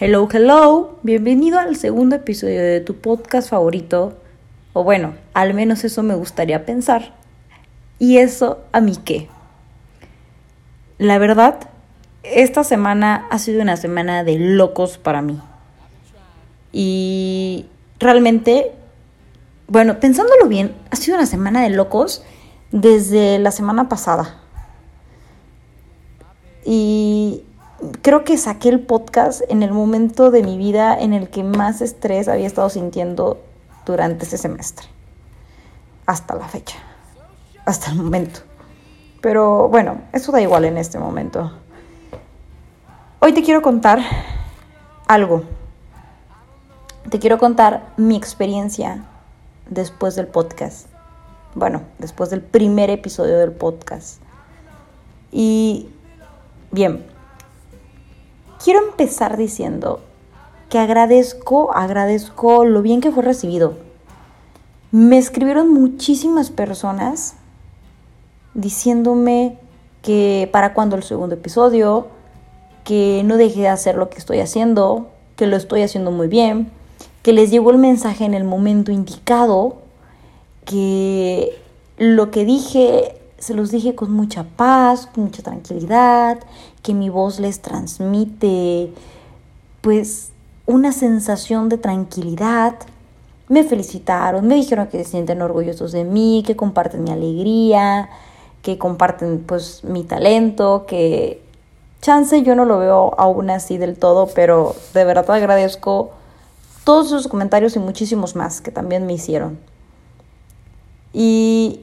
Hello, hello, bienvenido al segundo episodio de tu podcast favorito, o bueno, al menos eso me gustaría pensar. ¿Y eso a mí qué? La verdad, esta semana ha sido una semana de locos para mí. Y realmente, bueno, pensándolo bien, ha sido una semana de locos desde la semana pasada. Y creo que saqué el podcast en el momento de mi vida en el que más estrés había estado sintiendo durante ese semestre. Hasta la fecha. Hasta el momento. Pero bueno, eso da igual en este momento. Hoy te quiero contar algo. Te quiero contar mi experiencia después del podcast. Bueno, después del primer episodio del podcast. Y bien, quiero empezar diciendo que agradezco, agradezco lo bien que fue recibido. Me escribieron muchísimas personas diciéndome que para cuando el segundo episodio, que no deje de hacer lo que estoy haciendo, que lo estoy haciendo muy bien, que les llegó el mensaje en el momento indicado, que lo que dije se los dije con mucha paz, con mucha tranquilidad, que mi voz les transmite pues una sensación de tranquilidad. Me felicitaron, me dijeron que se sienten orgullosos de mí, que comparten mi alegría, que comparten pues mi talento, que chance yo no lo veo aún así del todo, pero de verdad agradezco todos esos comentarios y muchísimos más que también me hicieron. Y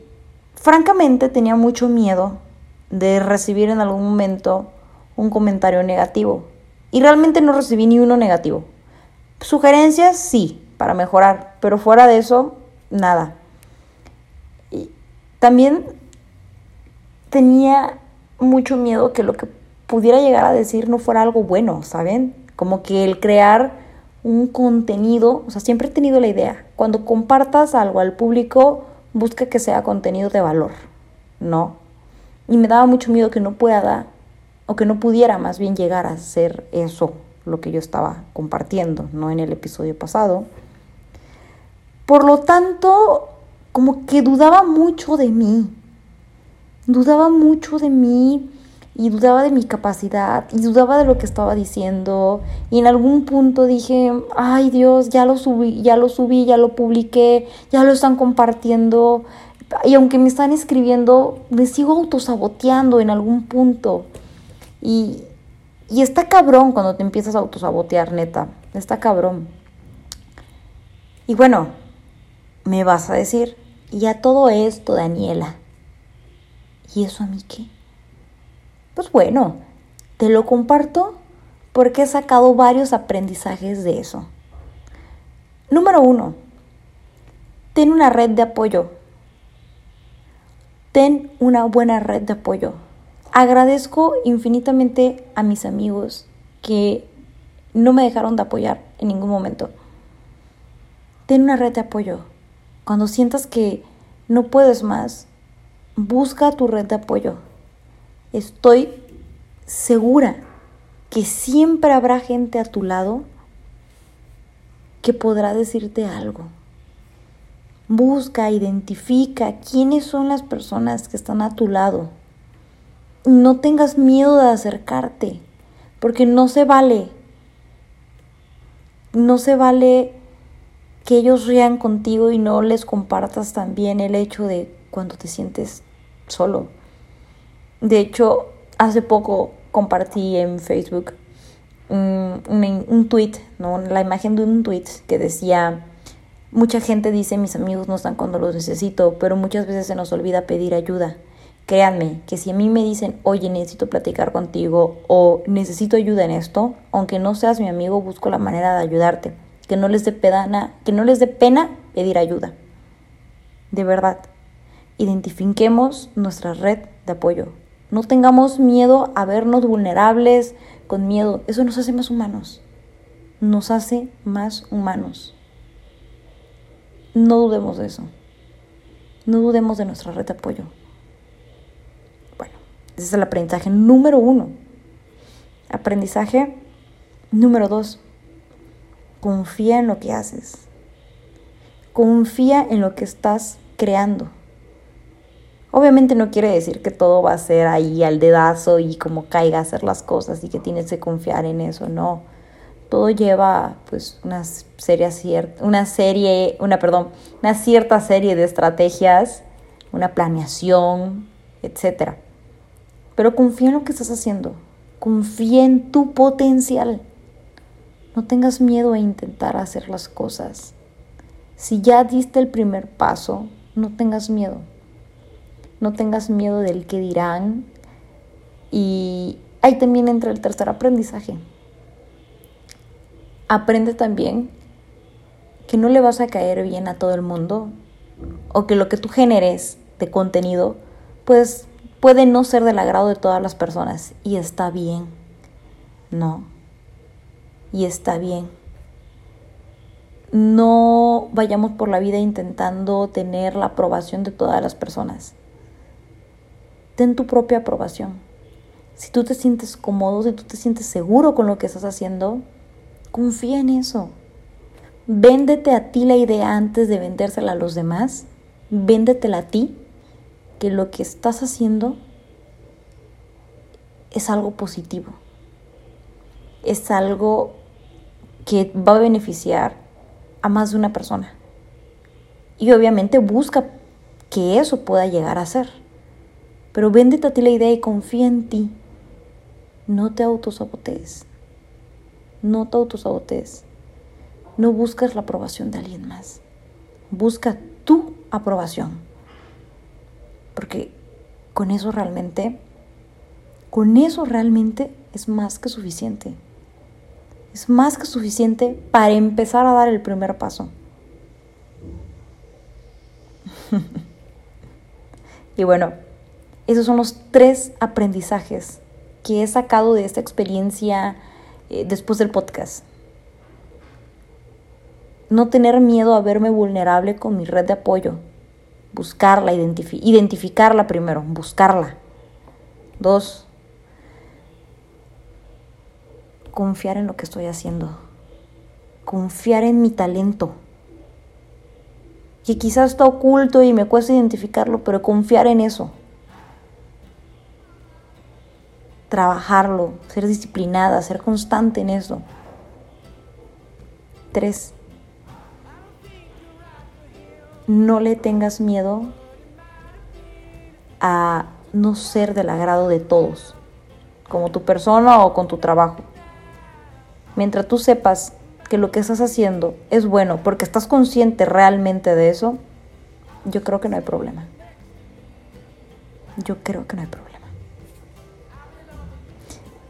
Francamente tenía mucho miedo de recibir en algún momento un comentario negativo. Y realmente no recibí ni uno negativo. Sugerencias sí, para mejorar, pero fuera de eso, nada. Y también tenía mucho miedo que lo que pudiera llegar a decir no fuera algo bueno, ¿saben? Como que el crear un contenido, o sea, siempre he tenido la idea, cuando compartas algo al público, busca que sea contenido de valor, ¿no? Y me daba mucho miedo que no pueda, o que no pudiera más bien llegar a ser eso, lo que yo estaba compartiendo, ¿no? En el episodio pasado. Por lo tanto, como que dudaba mucho de mí, dudaba mucho de mí y dudaba de mi capacidad y dudaba de lo que estaba diciendo y en algún punto dije, ay Dios, ya lo subí, ya lo subí, ya lo publiqué, ya lo están compartiendo y aunque me están escribiendo, me sigo autosaboteando en algún punto y, y está cabrón cuando te empiezas a autosabotear, neta, está cabrón. Y bueno, me vas a decir, y a todo esto, Daniela, ¿y eso a mí qué? Pues bueno, te lo comparto porque he sacado varios aprendizajes de eso. Número uno, ten una red de apoyo. Ten una buena red de apoyo. Agradezco infinitamente a mis amigos que no me dejaron de apoyar en ningún momento. Ten una red de apoyo. Cuando sientas que no puedes más, busca tu red de apoyo estoy segura que siempre habrá gente a tu lado que podrá decirte algo. Busca, identifica quiénes son las personas que están a tu lado. No tengas miedo de acercarte, porque no se vale. No se vale que ellos rían contigo y no les compartas también el hecho de cuando te sientes solo. De hecho, hace poco compartí en Facebook un, tweet, ¿no? la imagen de un tweet que decía, mucha gente dice mis amigos no están cuando los necesito, pero muchas veces se nos olvida pedir ayuda. Créanme que si a mí me dicen, oye, necesito platicar contigo o necesito ayuda en esto, aunque no seas mi amigo, busco la manera de ayudarte. Que no les dé pena, que no les dé pena pedir ayuda. De verdad, identifiquemos nuestra red de apoyo. No tengamos miedo a vernos vulnerables con miedo. Eso nos hace más humanos. Nos hace más humanos. No dudemos de eso. No dudemos de nuestra red de apoyo. Bueno, ese es el aprendizaje número uno. Aprendizaje número dos. confía en lo que haces. Confía en lo que estás creando. Obviamente no quiere decir que todo va a ser ahí al dedazo y como caiga a hacer las cosas y que tienes que confiar en eso, no. Todo lleva pues una serie, una serie, una perdón, una cierta serie de estrategias, una planeación, etc. Pero confía en lo que estás haciendo. Confía en tu potencial. No tengas miedo a intentar hacer las cosas. Si ya diste el primer paso, no tengas miedo no tengas miedo del que dirán. Y ahí también entra el tercer aprendizaje. Aprende también que no le vas a caer bien a todo el mundo o que lo que tú generes de contenido pues puede no ser del agrado de todas las personas y está bien. No. Y está bien. No vayamos por la vida intentando tener la aprobación de todas las personas ten tu propia aprobación. Si tú te sientes cómodo, si tú te sientes seguro con lo que estás haciendo, confía en eso. Véndete a ti la idea antes de vendérsela a los demás. Véndetela a ti, que lo que estás haciendo es algo positivo. Es algo que va a beneficiar a más de una persona. Y obviamente busca que eso pueda llegar a ser. Pero véndete a ti la idea y confía en ti. No te autosabotees. No te autosabotees. No buscas la aprobación de alguien más. Busca tu aprobación. Porque con eso realmente, con eso realmente es más que suficiente. Es más que suficiente para empezar a dar el primer paso. y bueno, esos son los tres aprendizajes que he sacado de esta experiencia eh, después del podcast. No tener miedo a verme vulnerable con mi red de apoyo. Buscarla, identificarla primero, buscarla. Dos, confiar en lo que estoy haciendo. Confiar en mi talento. Que quizás está oculto y me cuesta identificarlo, pero confiar en eso. Trabajarlo, ser disciplinada, ser constante en eso. Tres, no le tengas miedo a no ser del agrado de todos, como tu persona o con tu trabajo. Mientras tú sepas que lo que estás haciendo es bueno porque estás consciente realmente de eso, yo creo que no hay problema. Yo creo que no hay problema.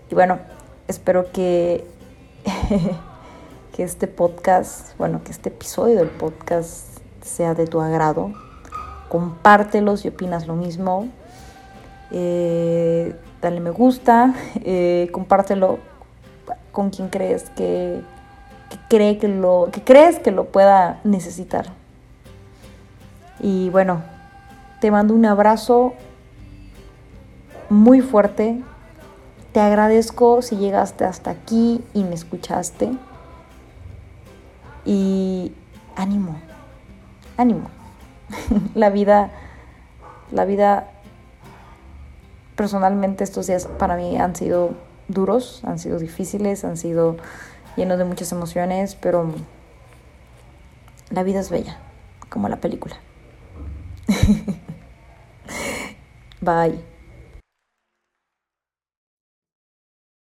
Y bueno, espero que, que este podcast, bueno, que este episodio del podcast sea de tu agrado. Compártelo si opinas lo mismo. Eh, dale me gusta, eh, compártelo con quien crees que, cree que lo que crees que lo pueda necesitar. Y bueno, te mando un abrazo muy fuerte te agradezco si llegaste hasta aquí y me escuchaste. Y ánimo, ánimo. la vida, la vida, personalmente estos días para mí han sido duros, han sido difíciles, han sido llenos de muchas emociones, pero la vida es bella, como la película. Bye.